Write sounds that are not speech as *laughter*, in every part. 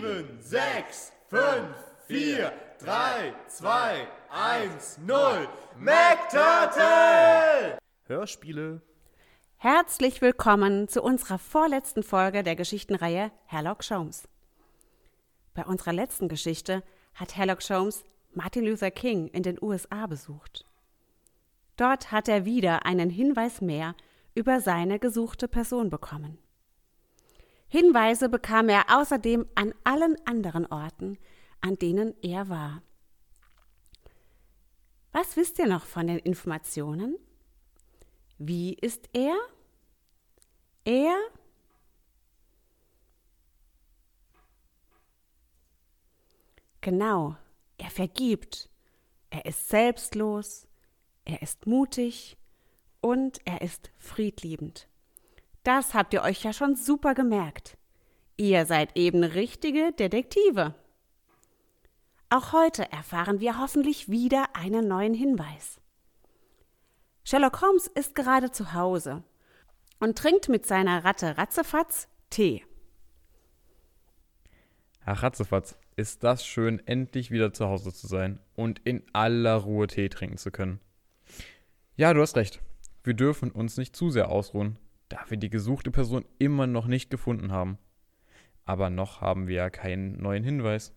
sieben, sechs, fünf, vier, drei, zwei, eins, null. MacTurtle! Hörspiele. Herzlich willkommen zu unserer vorletzten Folge der Geschichtenreihe Herlock Sholmes. Bei unserer letzten Geschichte hat Herlock Sholmes Martin Luther King in den USA besucht. Dort hat er wieder einen Hinweis mehr über seine gesuchte Person bekommen. Hinweise bekam er außerdem an allen anderen Orten, an denen er war. Was wisst ihr noch von den Informationen? Wie ist er? Er? Genau, er vergibt. Er ist selbstlos, er ist mutig und er ist friedliebend. Das habt ihr euch ja schon super gemerkt. Ihr seid eben richtige Detektive. Auch heute erfahren wir hoffentlich wieder einen neuen Hinweis. Sherlock Holmes ist gerade zu Hause und trinkt mit seiner Ratte Ratzefatz Tee. Ach, Ratzefatz, ist das schön, endlich wieder zu Hause zu sein und in aller Ruhe Tee trinken zu können. Ja, du hast recht. Wir dürfen uns nicht zu sehr ausruhen, da wir die gesuchte Person immer noch nicht gefunden haben. Aber noch haben wir ja keinen neuen Hinweis.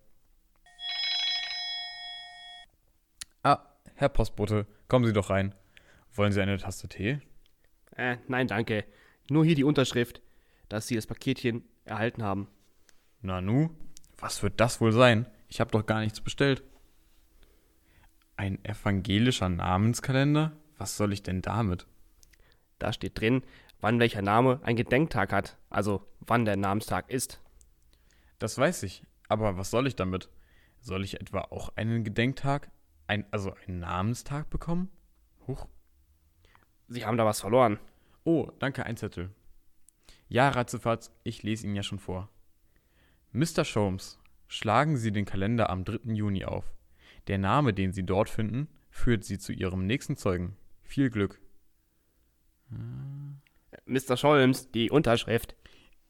Ah, Herr Postbote, kommen Sie doch rein. Wollen Sie eine Tasse Tee? Äh, nein, danke. Nur hier die Unterschrift, dass Sie das Paketchen erhalten haben. Nanu, was wird das wohl sein? Ich habe doch gar nichts bestellt. Ein evangelischer Namenskalender? Was soll ich denn damit? Da steht drin, wann welcher Name ein Gedenktag hat, also wann der Namenstag ist. Das weiß ich, aber was soll ich damit? Soll ich etwa auch einen Gedenktag, ein, also einen Namenstag bekommen? Huch. Sie haben da was verloren. Oh, danke, ein Zettel. Ja, Ratzefatz, ich lese ihn ja schon vor. Mr. Sholmes, schlagen Sie den Kalender am 3. Juni auf. Der Name, den Sie dort finden, führt Sie zu Ihrem nächsten Zeugen. Viel Glück. Mr. Scholms, die Unterschrift.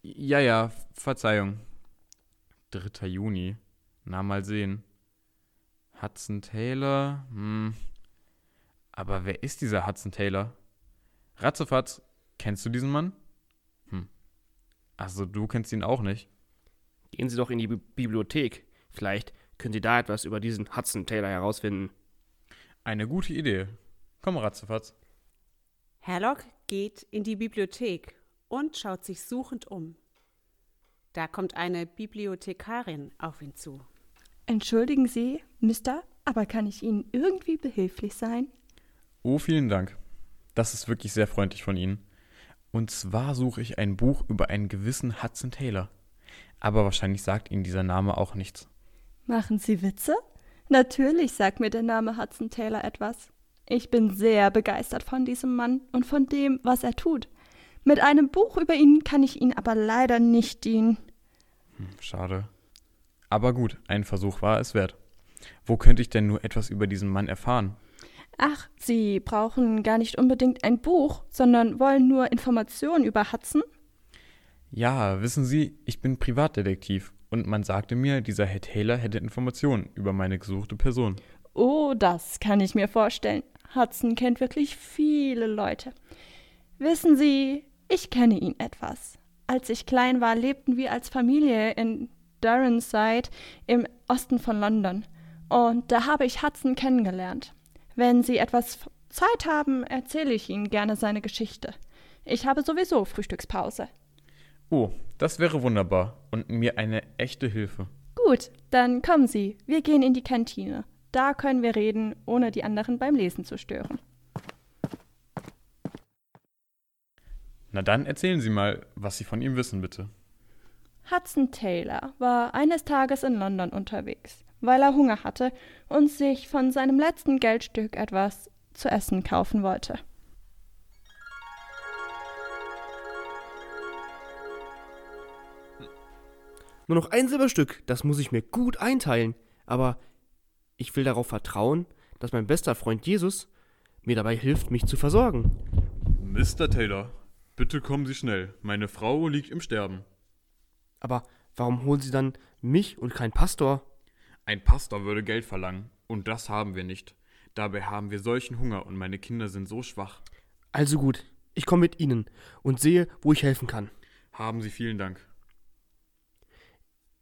Ja, ja, Verzeihung. 3. Juni. Na, mal sehen. Hudson Taylor? Hm. Aber wer ist dieser Hudson Taylor? Ratzefatz, kennst du diesen Mann? Hm. Also, du kennst ihn auch nicht. Gehen Sie doch in die Bi Bibliothek. Vielleicht können Sie da etwas über diesen Hudson Taylor herausfinden. Eine gute Idee. Komm, Ratzefatz. Herlock geht in die Bibliothek und schaut sich suchend um. Da kommt eine Bibliothekarin auf ihn zu. Entschuldigen Sie, Mister, aber kann ich Ihnen irgendwie behilflich sein? Oh, vielen Dank. Das ist wirklich sehr freundlich von Ihnen. Und zwar suche ich ein Buch über einen gewissen Hudson Taylor. Aber wahrscheinlich sagt Ihnen dieser Name auch nichts. Machen Sie Witze? Natürlich sagt mir der Name Hudson Taylor etwas. Ich bin sehr begeistert von diesem Mann und von dem, was er tut. Mit einem Buch über ihn kann ich Ihnen aber leider nicht dienen. Hm, schade. Aber gut, ein Versuch war es wert. Wo könnte ich denn nur etwas über diesen Mann erfahren? Ach, Sie brauchen gar nicht unbedingt ein Buch, sondern wollen nur Informationen über Hudson? Ja, wissen Sie, ich bin Privatdetektiv und man sagte mir, dieser Herr Taylor hätte Informationen über meine gesuchte Person. Oh, das kann ich mir vorstellen. Hudson kennt wirklich viele Leute. Wissen Sie, ich kenne ihn etwas. Als ich klein war, lebten wir als Familie in Durnside im Osten von London. Und da habe ich Hudson kennengelernt. Wenn Sie etwas Zeit haben, erzähle ich Ihnen gerne seine Geschichte. Ich habe sowieso Frühstückspause. Oh, das wäre wunderbar und mir eine echte Hilfe. Gut, dann kommen Sie. Wir gehen in die Kantine. Da können wir reden, ohne die anderen beim Lesen zu stören. Na dann erzählen Sie mal, was Sie von ihm wissen, bitte. Hudson Taylor war eines Tages in London unterwegs, weil er Hunger hatte und sich von seinem letzten Geldstück etwas zu essen kaufen wollte. Nur noch ein Silberstück, das muss ich mir gut einteilen. Aber ich will darauf vertrauen, dass mein bester Freund Jesus mir dabei hilft, mich zu versorgen. Mr. Taylor, bitte kommen Sie schnell. Meine Frau liegt im Sterben. Aber warum holen Sie dann mich und keinen Pastor? Ein Pastor würde Geld verlangen, und das haben wir nicht. Dabei haben wir solchen Hunger und meine Kinder sind so schwach. Also gut, ich komme mit Ihnen und sehe, wo ich helfen kann. Haben Sie vielen Dank.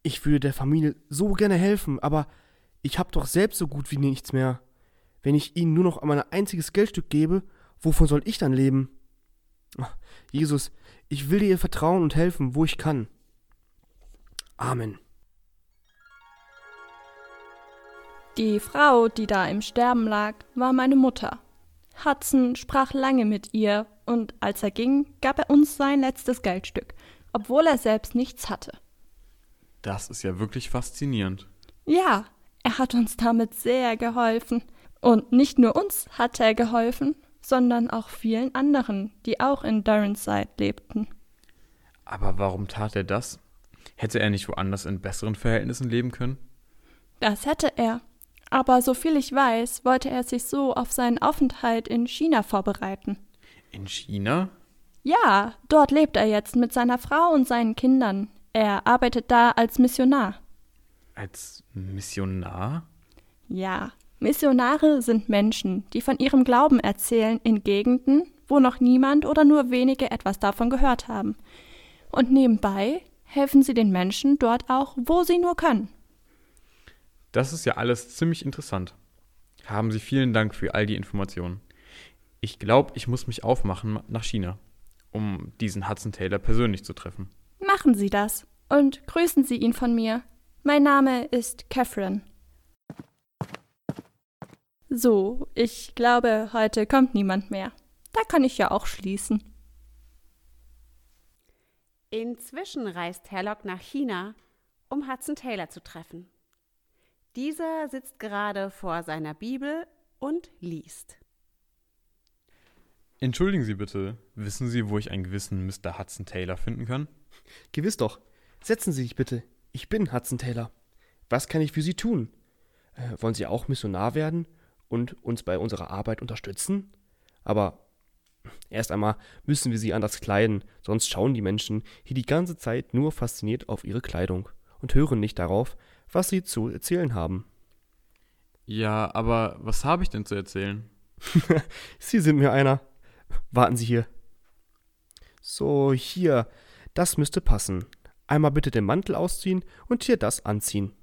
Ich würde der Familie so gerne helfen, aber ich habe doch selbst so gut wie nichts mehr. Wenn ich ihnen nur noch einmal ein einziges Geldstück gebe, wovon soll ich dann leben? Ach, Jesus, ich will dir vertrauen und helfen, wo ich kann. Amen. Die Frau, die da im Sterben lag, war meine Mutter. Hudson sprach lange mit ihr, und als er ging, gab er uns sein letztes Geldstück, obwohl er selbst nichts hatte. Das ist ja wirklich faszinierend. Ja, er hat uns damit sehr geholfen. Und nicht nur uns hat er geholfen, sondern auch vielen anderen, die auch in Durnside lebten. Aber warum tat er das? Hätte er nicht woanders in besseren Verhältnissen leben können? Das hätte er. Aber soviel ich weiß, wollte er sich so auf seinen Aufenthalt in China vorbereiten. In China? Ja, dort lebt er jetzt mit seiner Frau und seinen Kindern. Er arbeitet da als Missionar. Als Missionar? Ja, Missionare sind Menschen, die von ihrem Glauben erzählen in Gegenden, wo noch niemand oder nur wenige etwas davon gehört haben. Und nebenbei helfen sie den Menschen dort auch, wo sie nur können. Das ist ja alles ziemlich interessant. Haben Sie vielen Dank für all die Informationen. Ich glaube, ich muss mich aufmachen nach China, um diesen Hudson Taylor persönlich zu treffen. Machen Sie das und grüßen Sie ihn von mir. Mein Name ist Catherine. So, ich glaube, heute kommt niemand mehr. Da kann ich ja auch schließen. Inzwischen reist Herlock nach China, um Hudson Taylor zu treffen. Dieser sitzt gerade vor seiner Bibel und liest. Entschuldigen Sie bitte, wissen Sie, wo ich einen gewissen Mr. Hudson Taylor finden kann? Gewiss doch. Setzen Sie sich bitte. Ich bin Hudson Taylor. Was kann ich für Sie tun? Äh, wollen Sie auch Missionar werden und uns bei unserer Arbeit unterstützen? Aber erst einmal müssen wir Sie anders kleiden, sonst schauen die Menschen hier die ganze Zeit nur fasziniert auf Ihre Kleidung und hören nicht darauf, was Sie zu erzählen haben. Ja, aber was habe ich denn zu erzählen? *laughs* Sie sind mir einer. Warten Sie hier. So, hier, das müsste passen. Einmal bitte den Mantel ausziehen und hier das anziehen.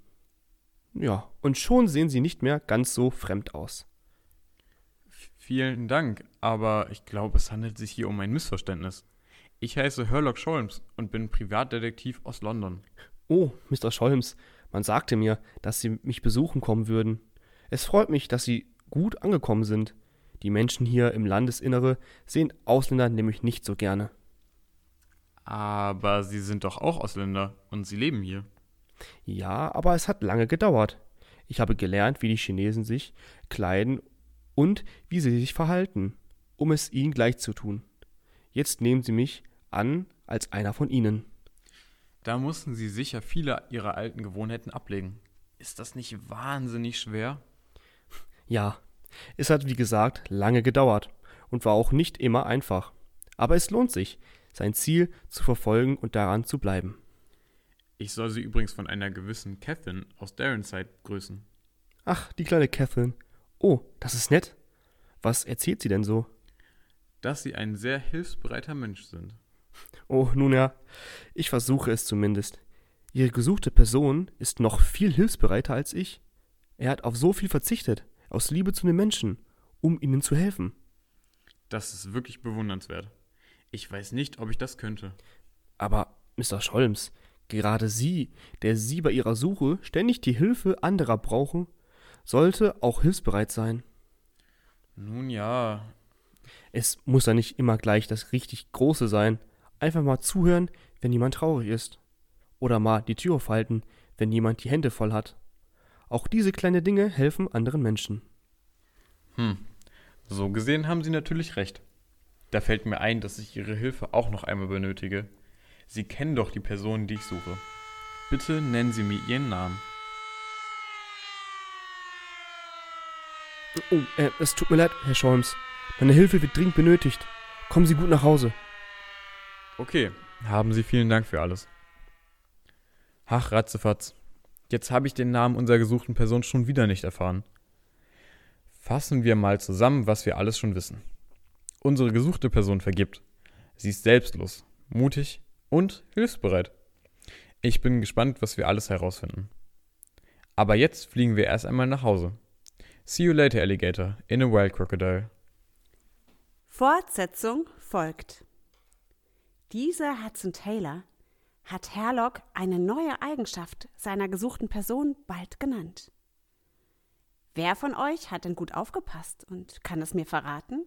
Ja, und schon sehen Sie nicht mehr ganz so fremd aus. Vielen Dank, aber ich glaube, es handelt sich hier um ein Missverständnis. Ich heiße Herlock Scholmes und bin Privatdetektiv aus London. Oh, Mr. Scholmes, man sagte mir, dass Sie mich besuchen kommen würden. Es freut mich, dass Sie gut angekommen sind. Die Menschen hier im Landesinnere sehen Ausländer nämlich nicht so gerne. Aber Sie sind doch auch Ausländer und Sie leben hier. Ja, aber es hat lange gedauert. Ich habe gelernt, wie die Chinesen sich kleiden und wie sie sich verhalten, um es ihnen gleich zu tun. Jetzt nehmen sie mich an als einer von ihnen. Da mussten Sie sicher viele Ihrer alten Gewohnheiten ablegen. Ist das nicht wahnsinnig schwer? Ja, es hat wie gesagt lange gedauert und war auch nicht immer einfach. Aber es lohnt sich, sein Ziel zu verfolgen und daran zu bleiben. Ich soll Sie übrigens von einer gewissen Catherine aus Darrenside grüßen. Ach, die kleine Catherine. Oh, das ist nett. Was erzählt sie denn so? Dass Sie ein sehr hilfsbereiter Mensch sind. Oh, nun ja, ich versuche es zumindest. Ihre gesuchte Person ist noch viel hilfsbereiter als ich. Er hat auf so viel verzichtet, aus Liebe zu den Menschen, um ihnen zu helfen. Das ist wirklich bewundernswert. Ich weiß nicht, ob ich das könnte. Aber, Mr. Scholmes, gerade Sie, der Sie bei Ihrer Suche ständig die Hilfe anderer brauchen, sollte auch hilfsbereit sein. Nun ja, Es muss ja nicht immer gleich das richtig Große sein. Einfach mal zuhören, wenn jemand traurig ist. Oder mal die Tür aufhalten, wenn jemand die Hände voll hat. Auch diese kleinen Dinge helfen anderen Menschen. hm. So gesehen haben Sie natürlich recht. Da fällt mir ein, dass ich Ihre Hilfe auch noch einmal benötige. Sie kennen doch die Person, die ich suche. Bitte nennen Sie mir Ihren Namen. Oh, äh, es tut mir leid, Herr Scholmes. Meine Hilfe wird dringend benötigt. Kommen Sie gut nach Hause. Okay, haben Sie vielen Dank für alles. Ach, ratzefatz. Jetzt habe ich den Namen unserer gesuchten Person schon wieder nicht erfahren. Fassen wir mal zusammen, was wir alles schon wissen. Unsere gesuchte Person vergibt. Sie ist selbstlos, mutig und hilfsbereit. Ich bin gespannt, was wir alles herausfinden. Aber jetzt fliegen wir erst einmal nach Hause. See you later, Alligator, in a wild crocodile. Fortsetzung folgt. Dieser Hudson Taylor hat Herlock eine neue Eigenschaft seiner gesuchten Person bald genannt. Wer von euch hat denn gut aufgepasst und kann es mir verraten?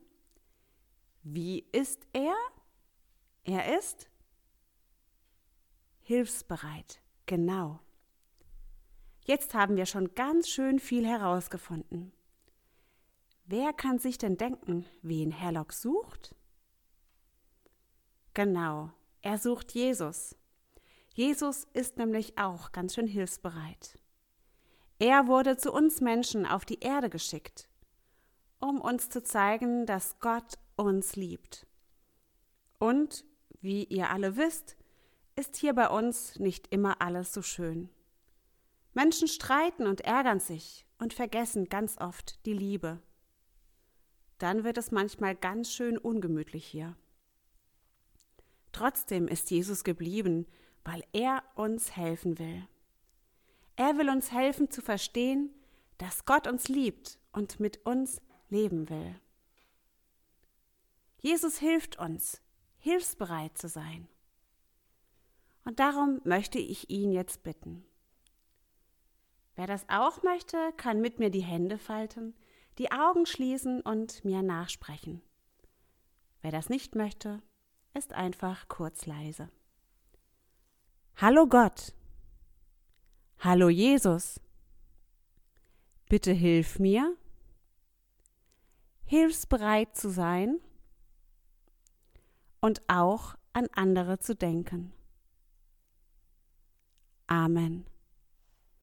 Wie ist er? Er ist hilfsbereit, genau. Jetzt haben wir schon ganz schön viel herausgefunden. Wer kann sich denn denken, wen Herlock sucht? Genau, er sucht Jesus. Jesus ist nämlich auch ganz schön hilfsbereit. Er wurde zu uns Menschen auf die Erde geschickt, um uns zu zeigen, dass Gott uns liebt. Und, wie ihr alle wisst, ist hier bei uns nicht immer alles so schön. Menschen streiten und ärgern sich und vergessen ganz oft die Liebe. Dann wird es manchmal ganz schön ungemütlich hier. Trotzdem ist Jesus geblieben, weil er uns helfen will. Er will uns helfen zu verstehen, dass Gott uns liebt und mit uns leben will. Jesus hilft uns, hilfsbereit zu sein. Und darum möchte ich ihn jetzt bitten. Wer das auch möchte, kann mit mir die Hände falten, die Augen schließen und mir nachsprechen. Wer das nicht möchte, ist einfach kurz leise. Hallo Gott. Hallo Jesus. Bitte hilf mir, hilfsbereit zu sein und auch an andere zu denken. Amen.